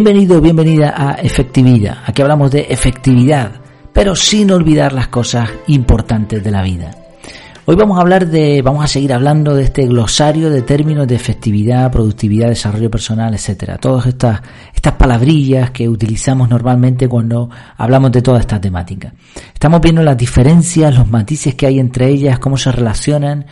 Bienvenido, bienvenida a Efectividad. Aquí hablamos de efectividad, pero sin olvidar las cosas importantes de la vida. Hoy vamos a hablar de, vamos a seguir hablando de este glosario de términos de efectividad, productividad, desarrollo personal, etcétera. Todas estas, estas palabrillas que utilizamos normalmente cuando hablamos de toda esta temática. Estamos viendo las diferencias, los matices que hay entre ellas, cómo se relacionan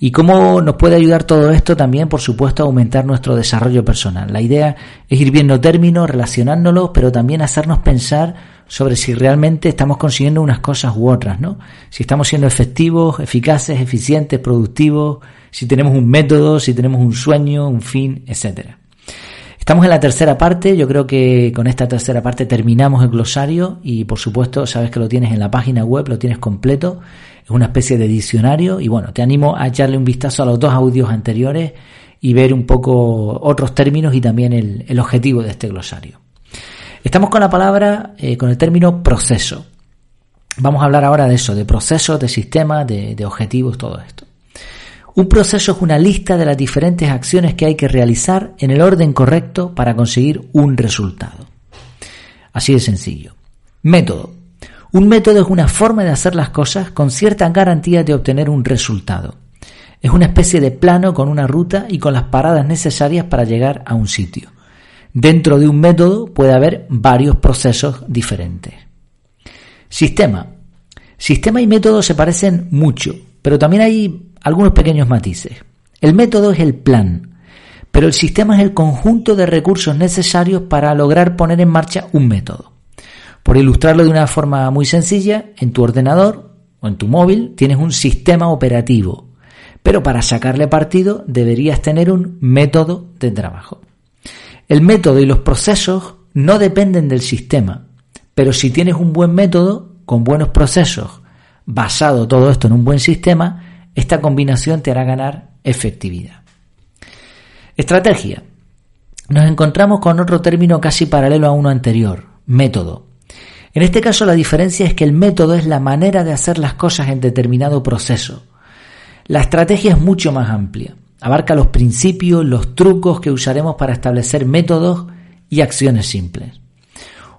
y cómo nos puede ayudar todo esto también, por supuesto, a aumentar nuestro desarrollo personal. La idea es ir viendo términos, relacionándolos, pero también hacernos pensar sobre si realmente estamos consiguiendo unas cosas u otras, ¿no? Si estamos siendo efectivos, eficaces, eficientes, productivos, si tenemos un método, si tenemos un sueño, un fin, etcétera. Estamos en la tercera parte, yo creo que con esta tercera parte terminamos el glosario y por supuesto sabes que lo tienes en la página web, lo tienes completo, es una especie de diccionario y bueno, te animo a echarle un vistazo a los dos audios anteriores y ver un poco otros términos y también el, objetivo de este glosario. Estamos con la palabra, eh, con el término proceso. Vamos a hablar ahora de eso, de procesos, de sistemas, de, de objetivos, todo esto. Un proceso es una lista de las diferentes acciones que hay que realizar en el orden correcto para conseguir un resultado. Así de sencillo. Método. Un método es una forma de hacer las cosas con cierta garantía de obtener un resultado. Es una especie de plano con una ruta y con las paradas necesarias para llegar a un sitio. Dentro de un método puede haber varios procesos diferentes. Sistema. Sistema y método se parecen mucho, pero también hay algunos pequeños matices. El método es el plan, pero el sistema es el conjunto de recursos necesarios para lograr poner en marcha un método. Por ilustrarlo de una forma muy sencilla, en tu ordenador o en tu móvil tienes un sistema operativo, pero para sacarle partido deberías tener un método de trabajo. El método y los procesos no dependen del sistema, pero si tienes un buen método con buenos procesos, basado todo esto en un buen sistema, esta combinación te hará ganar efectividad. Estrategia. Nos encontramos con otro término casi paralelo a uno anterior, método. En este caso la diferencia es que el método es la manera de hacer las cosas en determinado proceso. La estrategia es mucho más amplia. Abarca los principios, los trucos que usaremos para establecer métodos y acciones simples.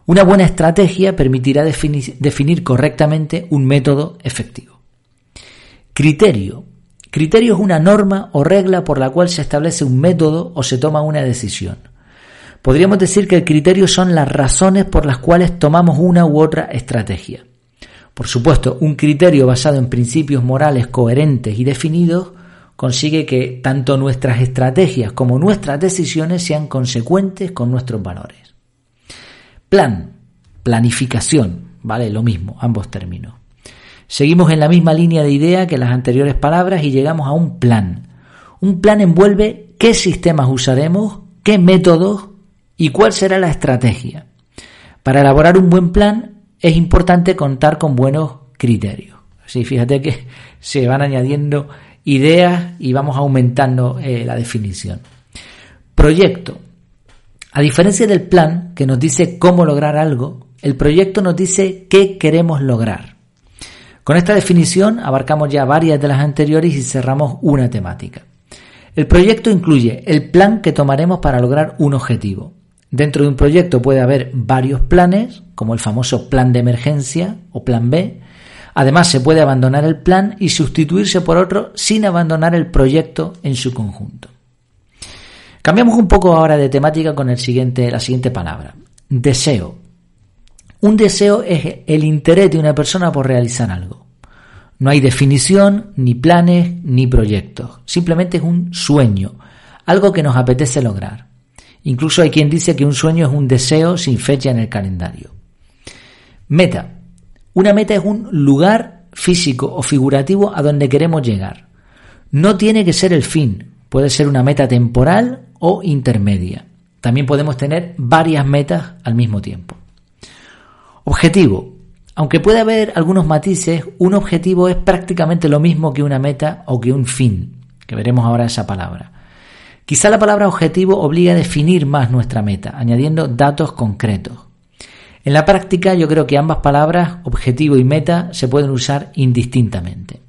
Una buena estrategia permitirá definir, correctamente un método efectivo. Criterio. Criterio es una norma o regla por la cual se establece un método o se toma una decisión. Podríamos decir que el criterio son las razones por las cuales tomamos una u otra estrategia. Por supuesto, un criterio basado en principios morales coherentes y definidos consigue que tanto nuestras estrategias como nuestras decisiones sean consecuentes con nuestros valores. Plan, planificación, vale lo mismo, ambos términos. Seguimos en la misma línea de idea que las anteriores palabras y llegamos a un plan. Un plan envuelve qué sistemas usaremos, qué métodos y cuál será la estrategia. Para elaborar un buen plan es importante contar con buenos criterios. Así, fíjate que se van añadiendo ideas y vamos aumentando eh, la definición. Proyecto. A diferencia del plan, que nos dice cómo lograr algo, el proyecto nos dice qué queremos lograr. Con esta definición abarcamos ya varias de las anteriores y cerramos una temática. El proyecto incluye el plan que tomaremos para lograr un objetivo. Dentro de un proyecto puede haber varios planes, como el famoso plan de emergencia o plan B. Además, se puede abandonar el plan y sustituirse por otro sin abandonar el proyecto en su conjunto. Cambiamos un poco ahora de temática con la siguiente palabra. Deseo. Un deseo es el interés de una persona por realizar algo. No hay definición, ni planes, ni proyectos. Simplemente es un sueño, algo que nos apetece lograr. Incluso hay quien dice que un sueño es un deseo sin fecha en el calendario. Meta. Una meta es un lugar físico o figurativo a donde queremos llegar. No tiene que ser el fin, puede ser una meta temporal o intermedia. También podemos tener varias metas al mismo tiempo. Objetivo. Aunque puede haber algunos matices, un objetivo es prácticamente lo mismo que una meta o que un fin, que veremos ahora esa palabra. Quizá la palabra objetivo obliga a definir más nuestra meta, añadiendo datos concretos. En la práctica yo creo que ambas palabras, objetivo y meta, se pueden usar indistintamente.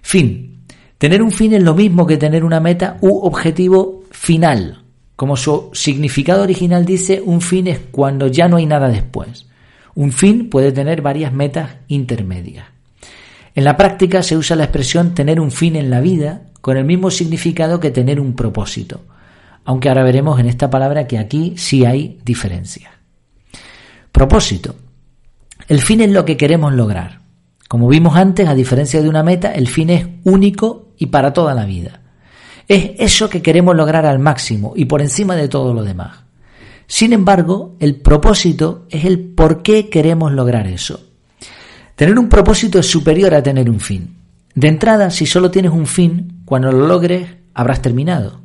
Fin. Tener un fin es lo mismo que tener una meta u objetivo final, Como su significado original dice, un fin es cuando ya no hay nada después. Un fin puede tener varias metas intermedias. En la práctica se usa la expresión tener un fin en la vida con el mismo significado que tener un propósito, aunque ahora veremos en esta palabra que aquí sí hay diferencia. Propósito. El fin es lo que queremos lograr. Como vimos antes, a diferencia de una meta, el fin es único y para toda la vida. Es eso que queremos lograr al máximo y por encima de todo lo demás. Sin embargo, el propósito es el por qué queremos lograr eso. Tener un propósito es superior a tener un fin. De entrada, si solo tienes un fin, cuando lo logres habrás terminado.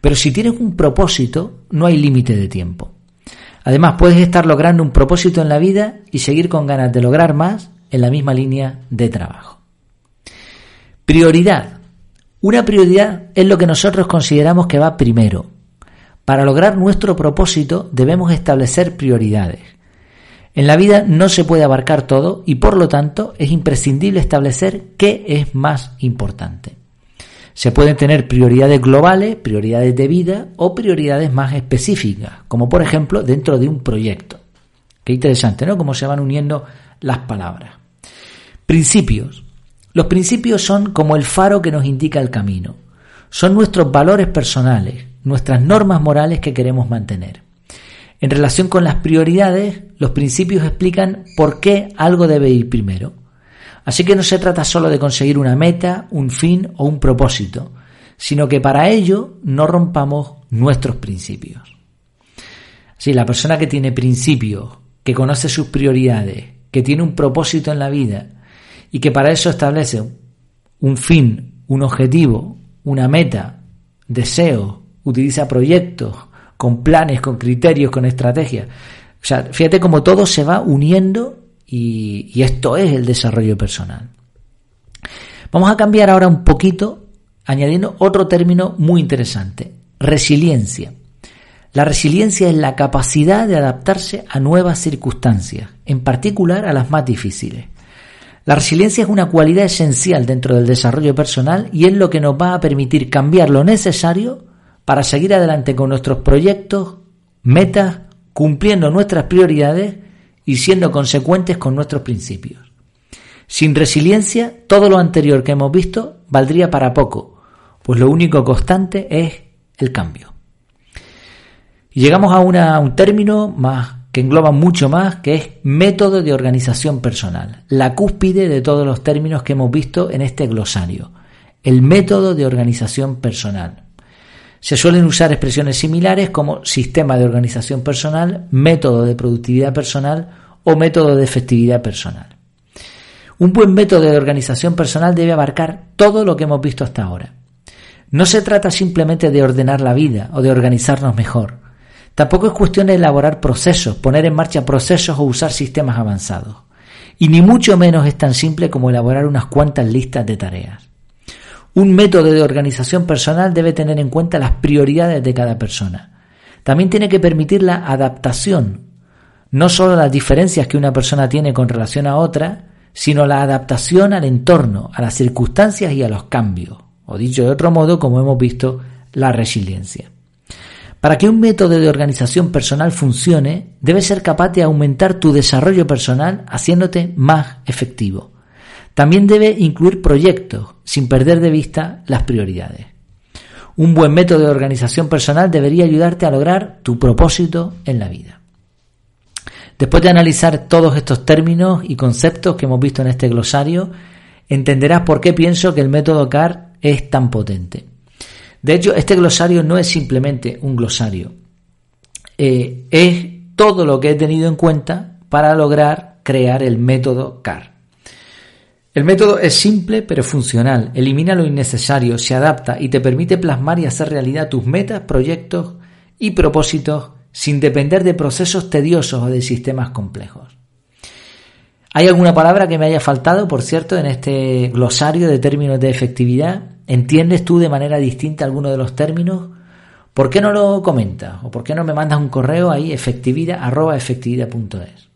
Pero si tienes un propósito, no hay límite de tiempo. Además, puedes estar logrando un propósito en la vida y seguir con ganas de lograr más en la misma línea de trabajo. Prioridad. Una prioridad es lo que nosotros consideramos que va primero. Para lograr nuestro propósito debemos establecer prioridades. En la vida no se puede abarcar todo y por lo tanto es imprescindible establecer qué es más importante. Se pueden tener prioridades globales, prioridades de vida o prioridades más específicas, como por ejemplo dentro de un proyecto. Qué interesante, ¿no? Cómo se van uniendo las palabras. Principios. Los principios son como el faro que nos indica el camino. Son nuestros valores personales, nuestras normas morales que queremos mantener. En relación con las prioridades, los principios explican por qué algo debe ir primero. Así que no se trata solo de conseguir una meta, un fin o un propósito, sino que para ello no rompamos nuestros principios. Si la persona que tiene principios, que conoce sus prioridades, que tiene un propósito en la vida y que para eso establece un fin, un objetivo, una meta, deseo, utiliza proyectos, con planes, con criterios, con estrategias. O sea, fíjate cómo todo se va uniendo y, esto es el desarrollo personal. Vamos a cambiar ahora un poquito añadiendo otro término muy interesante, resiliencia. La resiliencia es la capacidad de adaptarse a nuevas circunstancias, en particular a las más difíciles. La resiliencia es una cualidad esencial dentro del desarrollo personal y es lo que nos va a permitir cambiar lo necesario para seguir adelante con nuestros proyectos, metas, cumpliendo nuestras prioridades y siendo consecuentes con nuestros principios. Sin resiliencia, todo lo anterior que hemos visto valdría para poco, pues lo único constante es el cambio. Y llegamos a, a un término más que engloba mucho más, que es método de organización personal, la cúspide de todos los términos que hemos visto en este glosario, el método de organización personal. Se suelen usar expresiones similares como sistema de organización personal, método de productividad personal o método de efectividad personal. Un buen método de organización personal debe abarcar todo lo que hemos visto hasta ahora. No se trata simplemente de ordenar la vida o de organizarnos mejor. Tampoco es cuestión de elaborar procesos, poner en marcha procesos o usar sistemas avanzados. Y ni mucho menos es tan simple como elaborar unas cuantas listas de tareas. Un método de organización personal debe tener en cuenta las prioridades de cada persona. También tiene que permitir la adaptación, no solo las diferencias que una persona tiene con relación a otra, sino la adaptación al entorno, a las circunstancias y a los cambios, o dicho de otro modo, como hemos visto, la resiliencia. Para que un método de organización personal funcione, debe ser capaz de aumentar tu desarrollo personal haciéndote más efectivo. También debe incluir proyectos, sin perder de vista las prioridades. Un buen método de organización personal debería ayudarte a lograr tu propósito en la vida. Después de analizar todos estos términos y conceptos que hemos visto en este glosario, entenderás por qué pienso que el método CAR es tan potente. De hecho, este glosario no es simplemente un glosario, eh, es todo lo que he tenido en cuenta para lograr crear el método CAR. El método es simple pero funcional, elimina lo innecesario, se adapta y te permite plasmar y hacer realidad tus metas, proyectos y propósitos sin depender de procesos tediosos o de sistemas complejos. ¿Hay alguna palabra que me haya faltado, por cierto, en este glosario de términos de efectividad? ¿Entiendes tú de manera distinta alguno de los términos? ¿Por qué no lo comentas? ¿O por qué no me mandas un correo ahí efectividad, efectividad.es?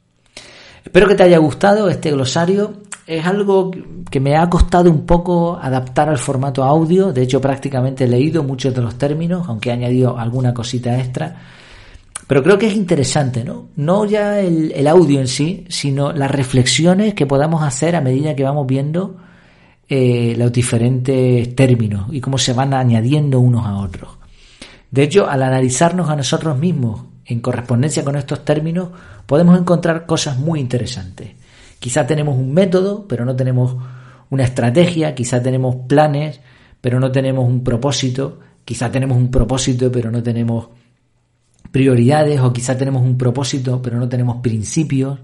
Espero que te haya gustado este glosario es algo que me ha costado un poco adaptar al formato audio. De hecho, prácticamente he leído muchos de los términos, aunque he añadido alguna cosita extra. Pero creo que es interesante, ¿no? No ya el, audio en sí, sino las reflexiones que podamos hacer a medida que vamos viendo eh, los diferentes términos y cómo se van añadiendo unos a otros. De hecho, al analizarnos a nosotros mismos en correspondencia con estos términos, podemos encontrar cosas muy interesantes. Quizá tenemos un método, pero no tenemos una estrategia, quizá tenemos planes, pero no tenemos un propósito, quizá tenemos un propósito, pero no tenemos prioridades, o quizá tenemos un propósito, pero no tenemos principios,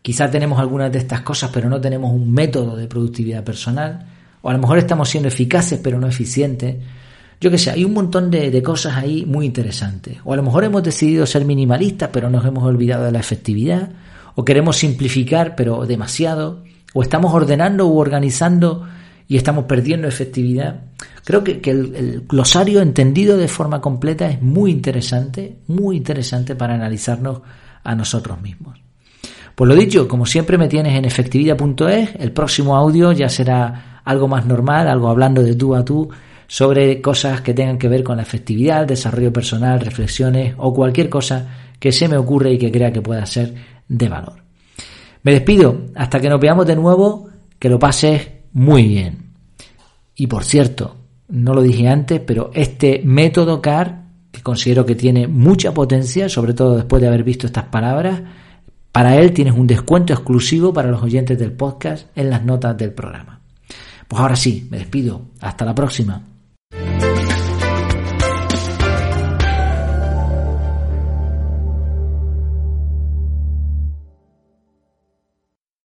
quizá tenemos algunas de estas cosas, pero no tenemos un método de productividad personal, o a lo mejor estamos siendo eficaces, pero no eficientes. Yo que sé, hay un montón de, de, cosas ahí muy interesantes. O a lo mejor hemos decidido ser minimalistas, pero nos hemos olvidado de la efectividad o queremos simplificar pero demasiado, o estamos ordenando u organizando y estamos perdiendo efectividad. Creo que, el, glosario entendido de forma completa es muy interesante, muy interesante para analizarnos a nosotros mismos. Pues lo dicho, como siempre me tienes en efectividad.es, el próximo audio ya será algo más normal, algo hablando de tú a tú, sobre cosas que tengan que ver con la efectividad, desarrollo personal, reflexiones o cualquier cosa que se me ocurre y que crea que pueda ser de valor. Me despido, hasta que nos veamos de nuevo, que lo pases muy bien. Y por cierto, no lo dije antes, pero este método CAR, que considero que tiene mucha potencia, sobre todo después de haber visto estas palabras, para él tienes un descuento exclusivo para los oyentes del podcast en las notas del programa. Pues ahora sí, me despido. Hasta la próxima.